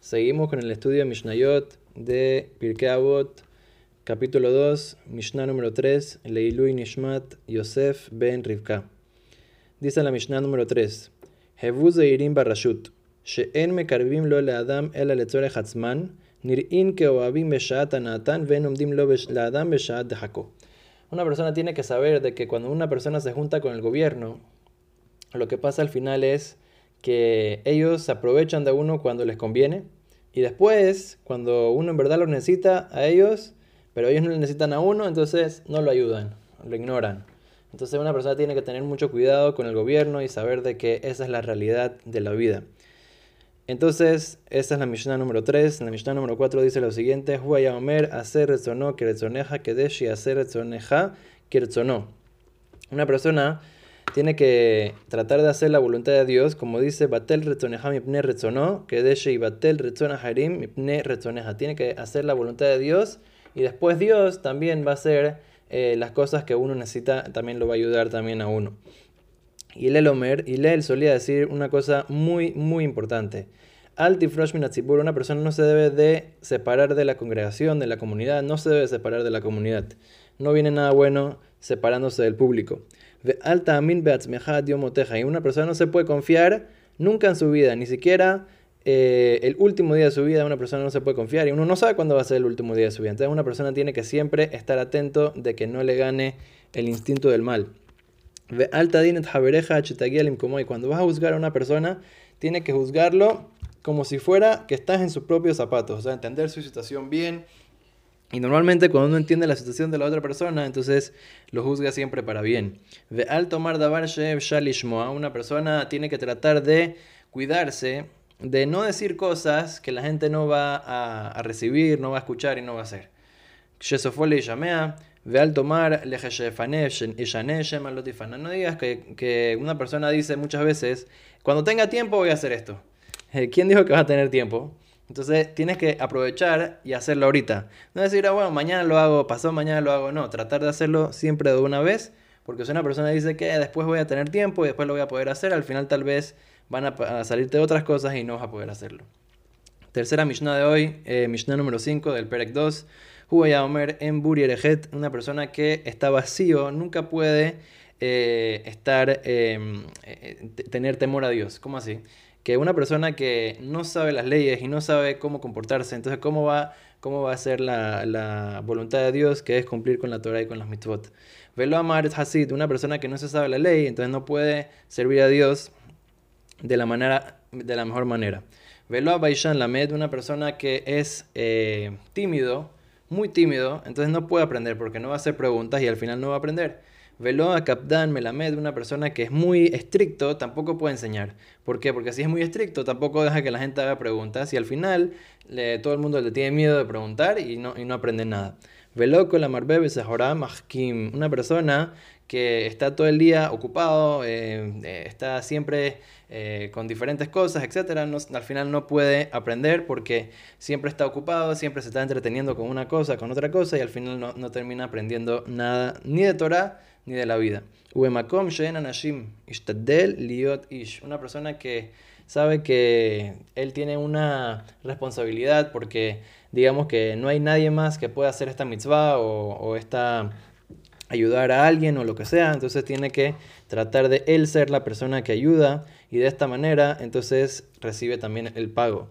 Seguimos con el estudio de Mishnayot de Pirkei Avot, capítulo 2, Mishnah número 3, Leilui Nishmat Yosef ben Rivka. Dice la Mishnah número 3, Hevu Zeirim Barashut, She'en mekarvim lo le'adam ela letzorech atzman, nir'in keoavim beshat anatan ven lo dehako. Una persona tiene que saber de que cuando una persona se junta con el gobierno, lo que pasa al final es que ellos aprovechan de uno cuando les conviene y después, cuando uno en verdad lo necesita a ellos, pero ellos no le necesitan a uno, entonces no lo ayudan, lo ignoran. Entonces una persona tiene que tener mucho cuidado con el gobierno y saber de que esa es la realidad de la vida. Entonces, esa es la Mishnah número 3. La Mishnah número 4 dice lo siguiente: Omer, hacer retzono, keretzoneja, kedeshi, hacer retzoneja, keretzono. Una persona tiene que tratar de hacer la voluntad de Dios, como dice Batel retzoneja mipne retzono, kedeshi y Batel. Tiene que hacer la voluntad de Dios y después Dios también va a hacer eh, las cosas que uno necesita, también lo va a ayudar también a uno. Y el Omer, y él solía decir una cosa muy, muy importante. Altifrosh minatzibur, una persona no se debe de separar de la congregación, de la comunidad, no se debe separar de la comunidad. No viene nada bueno separándose del público. Amin y una persona no se puede confiar nunca en su vida, ni siquiera eh, el último día de su vida una persona no se puede confiar y uno no sabe cuándo va a ser el último día de su vida. Entonces una persona tiene que siempre estar atento de que no le gane el instinto del mal. Y cuando vas a juzgar a una persona, tiene que juzgarlo como si fuera que estás en sus propios zapatos, o sea, entender su situación bien. Y normalmente cuando uno entiende la situación de la otra persona, entonces lo juzga siempre para bien. Al tomar davar una persona tiene que tratar de cuidarse de no decir cosas que la gente no va a, recibir, no va a escuchar y no va a hacer. Shesofole ve al tomar no digas que, que una persona dice muchas veces, cuando tenga tiempo voy a hacer esto. Eh, ¿Quién dijo que vas a tener tiempo? Entonces tienes que aprovechar y hacerlo ahorita. No decir, ah, bueno, mañana lo hago, pasó mañana lo hago. No, tratar de hacerlo siempre de una vez. Porque si una persona dice que después voy a tener tiempo y después lo voy a poder hacer, al final tal vez van a, salirte otras cosas y no vas a poder hacerlo. Tercera Mishnah de hoy, eh, Mishnah número 5 del Perek 2. a Omer en Buri Erejet, una persona que está vacío, nunca puede eh, estar, em, tener temor a Dios. ¿Cómo así? Que una persona que no sabe las leyes y no sabe cómo comportarse, entonces cómo va, cómo va a ser la, voluntad de Dios, que es cumplir con la Torah y con las mitzvot. Velo amar es Hasid, una persona que no se sabe la ley, entonces no puede servir a Dios de la, manera, de la mejor manera. Velo a Baishan Lamed, una persona que es eh, tímido, muy tímido, entonces no puede aprender porque no va a hacer preguntas y al final no va a aprender. Velo a Melamed, una persona que es muy estricto, tampoco puede enseñar. ¿Por qué? Porque si es muy estricto, tampoco deja que la gente haga preguntas y al final todo el mundo le tiene miedo de preguntar y no, y no aprende nada. Velo con la Marbebe Mahkim, una persona que está todo el día ocupado, eh, eh, está siempre eh, con diferentes cosas, etc. al final no puede aprender porque siempre está ocupado, siempre se está entreteniendo con una cosa, con otra cosa y al final no, no termina aprendiendo nada ni de Torah ni de la vida. Una persona que sabe que él tiene una responsabilidad porque digamos que no hay nadie más que pueda hacer esta mitzvah o, esta ayudar a alguien o lo que sea, entonces tiene que tratar de él ser la persona que ayuda y de esta manera entonces recibe también el pago.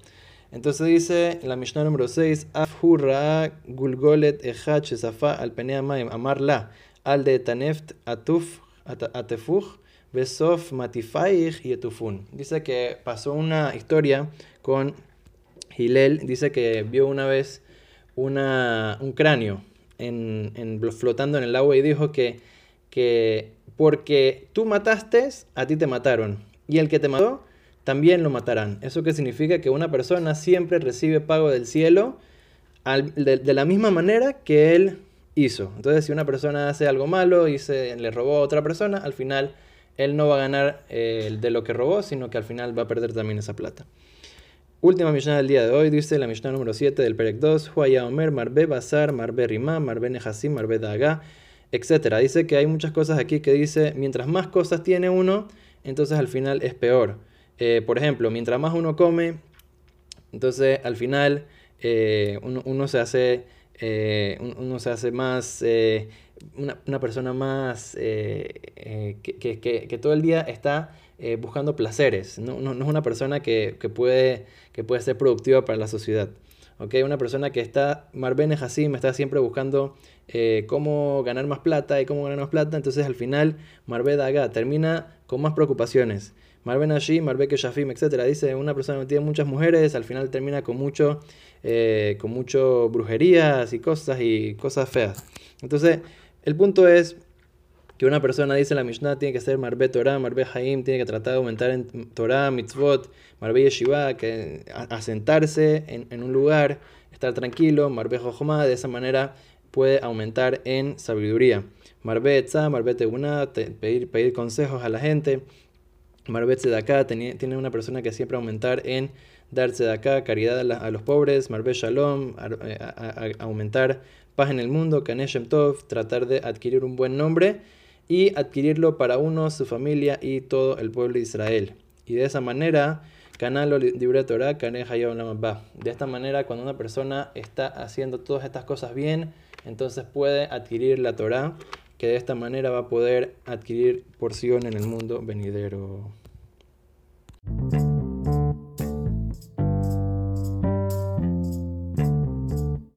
Entonces dice la Mishnah número 6, Afhurra gulgolet echat al penea amar la al de taneft atuf atefuch besof matifaich y etufun. Dice que pasó una historia con Hilel, dice que vio una vez una, un cráneo en, en, flotando en el agua y dijo que, que porque tú mataste, a ti te mataron. Y el que te mató, también lo matarán. ¿Eso qué significa? Que una persona siempre recibe pago del cielo de, de, la misma manera que él hizo. Entonces, si una persona hace algo malo y se, le robó a otra persona, al final él no va a ganar eh, de lo que robó, sino que al final va a perder también esa plata. Última Mishnah del día de hoy, dice la Mishnah número 7 del Perek 2, Huaya Omer, Marbe Bazar, Marbe Rimá, Marbe Nehasim, Marbe Daga, etc. Dice que hay muchas cosas aquí que dice, mientras más cosas tiene uno, entonces al final es peor. Eh, por ejemplo, mientras más uno come, Entonces, al final, eh, uno, se hace, eh, uno se hace más, eh, una, persona más que, que, todo el día está buscando placeres. No, no, es una persona que, puede, que puede ser productiva para la sociedad. ¿okay? Una persona que está, Marvene me está siempre buscando cómo ganar más plata y cómo ganar más plata. Entonces, al final, Marve Daga termina con más preocupaciones. Marben allí, Marbeke Shafim, etc. Dice, una persona que tiene muchas mujeres, al final termina con mucho, eh, con mucho brujerías y cosas y cosas feas. Entonces, el punto es que una persona, dice la Mishnah, tiene que ser Marbe Torah, Marbe Haim, tiene que tratar de aumentar en Torah, Mitzvot, Marbe Yeshiva, que asentarse en, un lugar, estar tranquilo, Marbe Jochma, de esa manera puede aumentar en sabiduría. Marbe Etza, Marbe Teguna, pedir consejos a la gente. Marbet de acá tiene una persona que siempre aumentar en darse de acá, caridad a, los pobres, Marbet Shalom, a, aumentar paz en el mundo, Kaneshem Tov, tratar de adquirir un buen nombre y adquirirlo para uno, su familia y todo el pueblo de Israel. Y de esa manera, Canalo Libre Torah, De esta manera, cuando una persona está haciendo todas estas cosas bien, entonces puede adquirir la Torah que de esta manera va a poder adquirir porción en el mundo venidero.